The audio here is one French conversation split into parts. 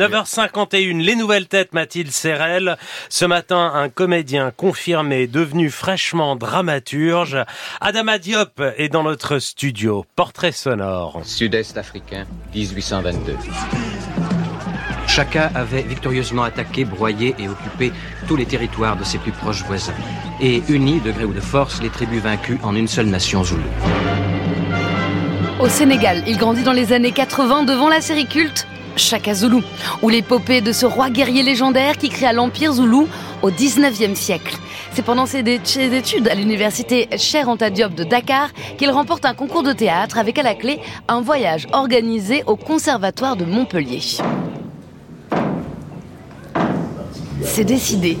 9h51, les nouvelles têtes Mathilde Serrel. Ce matin, un comédien confirmé, devenu fraîchement dramaturge. Adama Diop est dans notre studio. Portrait sonore. Sud-Est africain, 1822. Chacun avait victorieusement attaqué, broyé et occupé tous les territoires de ses plus proches voisins. Et uni, de gré ou de force, les tribus vaincues en une seule nation zoulou. Au Sénégal, il grandit dans les années 80 devant la série culte Chaka Zulu, ou l'épopée de ce roi guerrier légendaire qui créa l'Empire Zoulou au 19e siècle. C'est pendant ses études à l'université Cher de Dakar qu'il remporte un concours de théâtre avec à la clé un voyage organisé au Conservatoire de Montpellier. C'est décidé.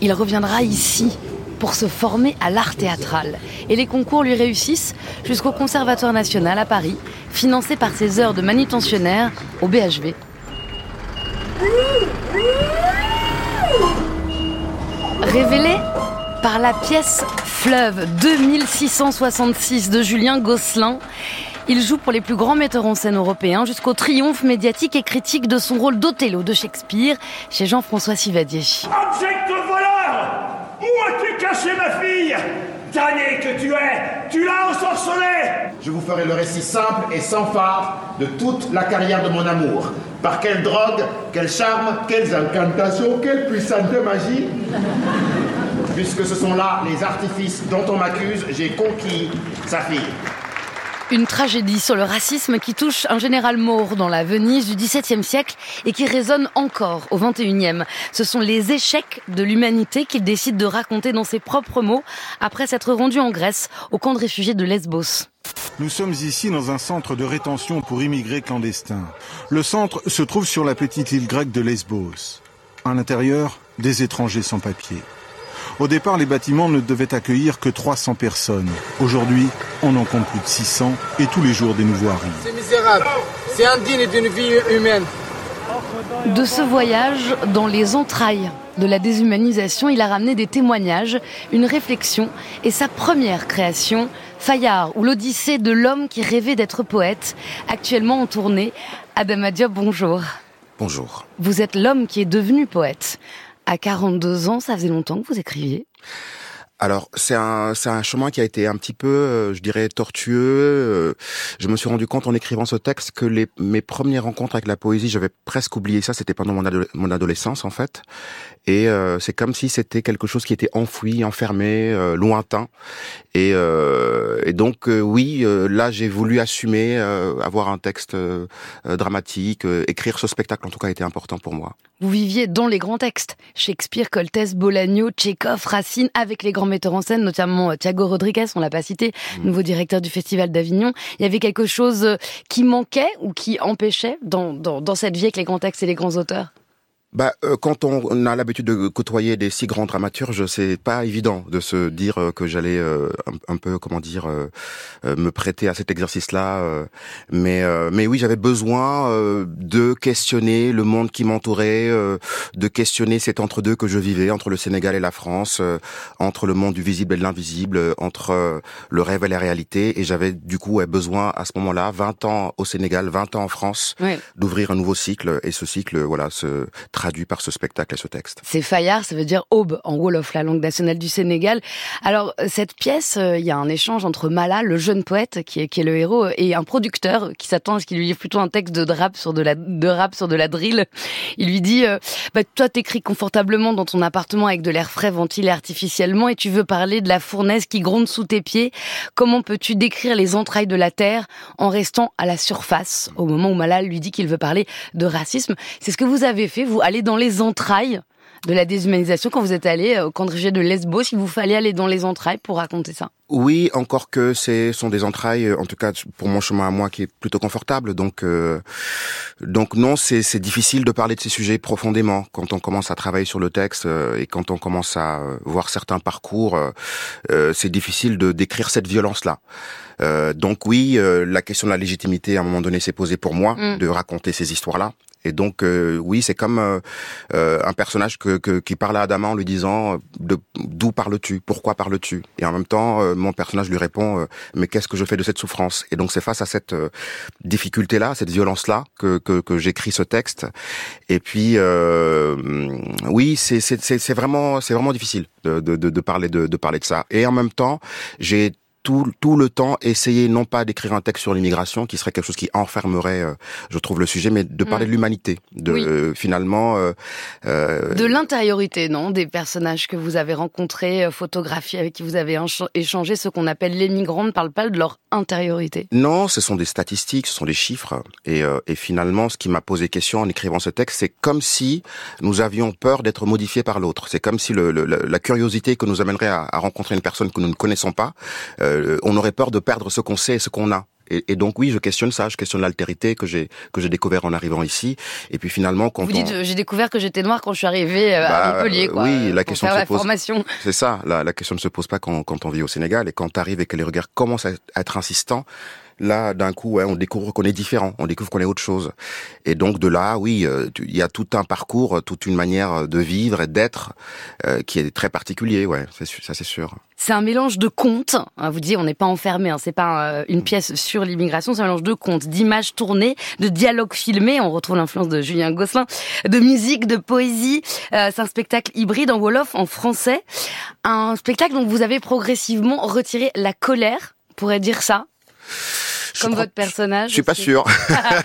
Il reviendra ici pour se former à l'art théâtral. Et les concours lui réussissent jusqu'au Conservatoire national à Paris, financé par ses heures de manutentionnaire au BHV. Révélé par la pièce Fleuve 2666 de Julien Gosselin, il joue pour les plus grands metteurs en scène européens jusqu'au triomphe médiatique et critique de son rôle d'Othello de Shakespeare chez Jean-François Sivadier. Voleur Où as-tu caché ma fille? Damné que tu es Tu l'as ensorcelée Je vous ferai le récit simple et sans phare de toute la carrière de mon amour. Par quelle drogue, quel charme, quelles incantations, quelle puissante magie Puisque ce sont là les artifices dont on m'accuse, j'ai conquis sa fille. Une tragédie sur le racisme qui touche un général mort dans la Venise du XVIIe siècle et qui résonne encore au XXIe. Ce sont les échecs de l'humanité qu'il décide de raconter dans ses propres mots après s'être rendu en Grèce au camp de réfugiés de Lesbos. Nous sommes ici dans un centre de rétention pour immigrés clandestins. Le centre se trouve sur la petite île grecque de Lesbos. À l'intérieur, des étrangers sans papier. Au départ, les bâtiments ne devaient accueillir que 300 personnes. Aujourd'hui, on en compte plus de 600 et tous les jours des nouveaux arrivent. C'est misérable. C'est indigne d'une vie humaine. De ce voyage dans les entrailles de la déshumanisation, il a ramené des témoignages, une réflexion et sa première création, Fayard ou l'Odyssée de l'homme qui rêvait d'être poète, actuellement en tournée. Adam Diop, bonjour. Bonjour. Vous êtes l'homme qui est devenu poète. À 42 ans, ça faisait longtemps que vous écriviez? Alors c'est un c'est un chemin qui a été un petit peu, euh, je dirais, tortueux. Euh, je me suis rendu compte en écrivant ce texte que les mes premières rencontres avec la poésie, j'avais presque oublié ça. C'était pendant mon, mon adolescence en fait, et euh, c'est comme si c'était quelque chose qui était enfoui, enfermé, lointain. Et, et donc oui, là j'ai voulu assumer, avoir un texte dramatique, écrire ce spectacle en tout cas été important pour moi. Vous viviez dans les grands textes, Shakespeare, Coltès, Tchekhov, Racine, avec les grands metteurs en scène, notamment euh, Thiago Rodriguez, on l'a pas cité, mm. nouveau directeur du Festival d'Avignon. Il y avait quelque chose euh, qui manquait ou qui empêchait dans, dans, dans cette vie avec les grands textes et les grands auteurs? Bah, euh, quand on a l'habitude de côtoyer des si grands dramaturges, c'est pas évident de se dire euh, que j'allais euh, un, peu, comment dire, me prêter à cet exercice-là. mais, mais oui, j'avais besoin de questionner le monde qui m'entourait, de questionner cet entre-deux que je vivais entre le Sénégal et la France, entre le monde du visible et de l'invisible, entre le rêve et la réalité. Et j'avais du coup besoin à ce moment-là, 20 ans au Sénégal, 20 ans en France, d'ouvrir un nouveau cycle. Et ce cycle, voilà, se traduit par ce spectacle et ce texte. C'est Fayard, ça veut dire aube en Wolof, la langue nationale du Sénégal. Alors, cette pièce, euh, il y a un échange entre Mala, le jeune poète, qui est, qui est le héros, et un producteur qui s'attend à ce qu'il lui livre plutôt un texte de rap sur de la, de rap sur de la drill. Il lui dit, euh, bah, toi, t'écris confortablement dans ton appartement avec de l'air frais ventilé artificiellement et tu veux parler de la fournaise qui gronde sous tes pieds. Comment peux-tu décrire les entrailles de la terre en restant à la surface au moment où Mala lui dit qu'il veut parler de racisme? C'est ce que vous avez fait, vous, aller dans les entrailles de la déshumanisation quand vous êtes allé au camp de Lesbos, il vous fallait aller dans les entrailles pour raconter ça Oui, encore que ce sont des entrailles, en tout cas pour mon chemin à moi, qui est plutôt confortable. Donc, euh, donc non, c'est difficile de parler de ces sujets profondément quand on commence à travailler sur le texte euh, et quand on commence à euh, voir certains parcours. c'est difficile de décrire cette violence-là. donc oui, la question de la légitimité à un moment donné s'est posée pour moi mm. de raconter ces histoires-là. Et donc euh, oui, c'est comme euh, euh, un personnage que, qui parle à Adama en lui disant d'où parles-tu, pourquoi parles-tu? Et en même temps, mon personnage lui répond mais qu'est-ce que je fais de cette souffrance? Et donc c'est face à cette difficulté-là, cette violence-là que, que, que j'écris ce texte. Et puis oui, c'est vraiment c'est vraiment difficile de, de, de, parler de, de parler de ça. Et en même temps, j'ai tout, le temps essayer non pas d'écrire un texte sur l'immigration qui serait quelque chose qui enfermerait, euh, je trouve, le sujet, mais de parler mm. de l'humanité, de euh, finalement euh, de l'intériorité, non, des personnages que vous avez rencontrés, photographiés, avec qui vous avez échangé, ce qu'on appelle les migrants, ne parle pas de leur intériorité. Non, ce sont des statistiques, ce sont des chiffres, et, et finalement, ce qui m'a posé question en écrivant ce texte, c'est comme si nous avions peur d'être modifiés par l'autre. C'est comme si le, la curiosité que nous amènerait à, à, rencontrer une personne que nous ne connaissons pas euh, on aurait peur de perdre ce qu'on sait et ce qu'on a. Et, donc oui, je questionne ça, je questionne l'altérité que j'ai que j'ai découvert en arrivant ici. Et puis finalement, quand vous dites, j'ai découvert que j'étais noir quand je suis arrivé euh, à bah, Montpellier. Quoi, oui, la question se pose. C'est ça, la, la, question ne se pose pas quand, quand on vit au Sénégal et quand tu arrives et que les regards commencent à être insistants là, d'un coup, ouais, on découvre qu'on est différent, on découvre qu'on est autre chose. Et donc de là, oui, euh, il y a tout un parcours, toute une manière de vivre et d'être euh, qui est très particulier, ouais, ça c'est sûr. C'est un mélange de contes. Hein, vous disiez, on n'est pas enfermé, hein, c'est pas euh, une pièce sur l'immigration, c'est un mélange de contes, d'images tournées, de dialogues filmés. On retrouve l'influence de Julien Gosselin, de musique, de poésie. c'est un spectacle hybride en wolof, en français, un spectacle dont vous avez progressivement retiré la colère, on pourrait dire ça? Comme votre personnage. Je suis pas sûr.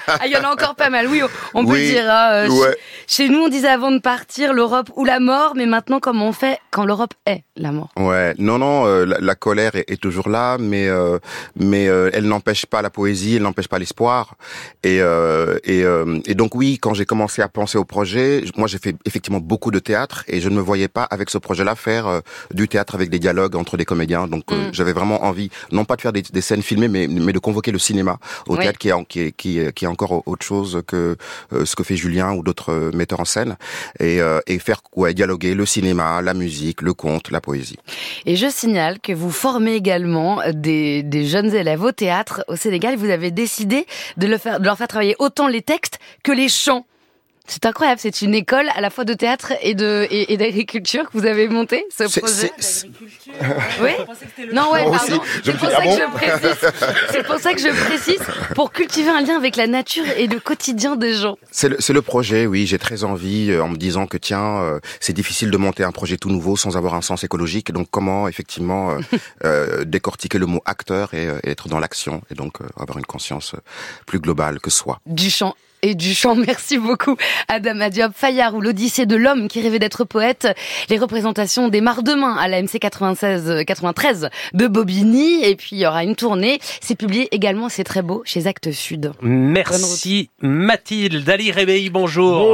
Ah, il y en a encore pas mal. Oui, on peut dire. Hein, euh, chez nous, on disait avant de partir l'Europe ou la mort, mais maintenant, comment on fait quand l'Europe est la mort? Ouais, non, non, euh, la, colère est, toujours là, mais euh, mais elle n'empêche pas la poésie, elle n'empêche pas l'espoir. Et et, et donc oui, quand j'ai commencé à penser au projet, moi j'ai fait effectivement beaucoup de théâtre et je ne me voyais pas avec ce projet-là faire du théâtre avec des dialogues entre des comédiens. Donc mm. j'avais vraiment envie, non pas de faire des, des scènes filmées, mais mais de convoquer le cinéma, au théâtre qui est, qui, est, qui, est, qui est encore autre chose que euh, ce que fait Julien ou d'autres euh, metteurs en scène, et, euh, et faire ouais, dialoguer le cinéma, la musique, le conte, la poésie. Et je signale que vous formez également des, des jeunes élèves au théâtre au Sénégal. Vous avez décidé de, le faire, de leur faire travailler autant les textes que les chants. C'est incroyable, c'est une école à la fois de théâtre et de et, d'agriculture que vous avez monté ce projet. Oui. Non ouais, pardon. C'est pour, ça que je précise. C'est pour ça que je précise pour cultiver un lien avec la nature et le quotidien des gens. C'est le, le, projet, oui. J'ai très envie euh, en me disant que tiens, euh, c'est difficile de monter un projet tout nouveau sans avoir un sens écologique. Donc comment effectivement euh, euh décortiquer le mot acteur et, et être dans l'action et donc avoir une conscience plus globale que soi. Du champ et du chant. Merci beaucoup, Adam Diop. Fayard ou l'Odyssée de l'homme qui rêvait d'être poète. Les représentations des demain à la MC 96, 93 de Bobigny. Et puis, il y aura une tournée. C'est publié également, c'est très beau, chez Actes Sud. Merci, Mathilde. Ali Réveil, bonjour. bonjour.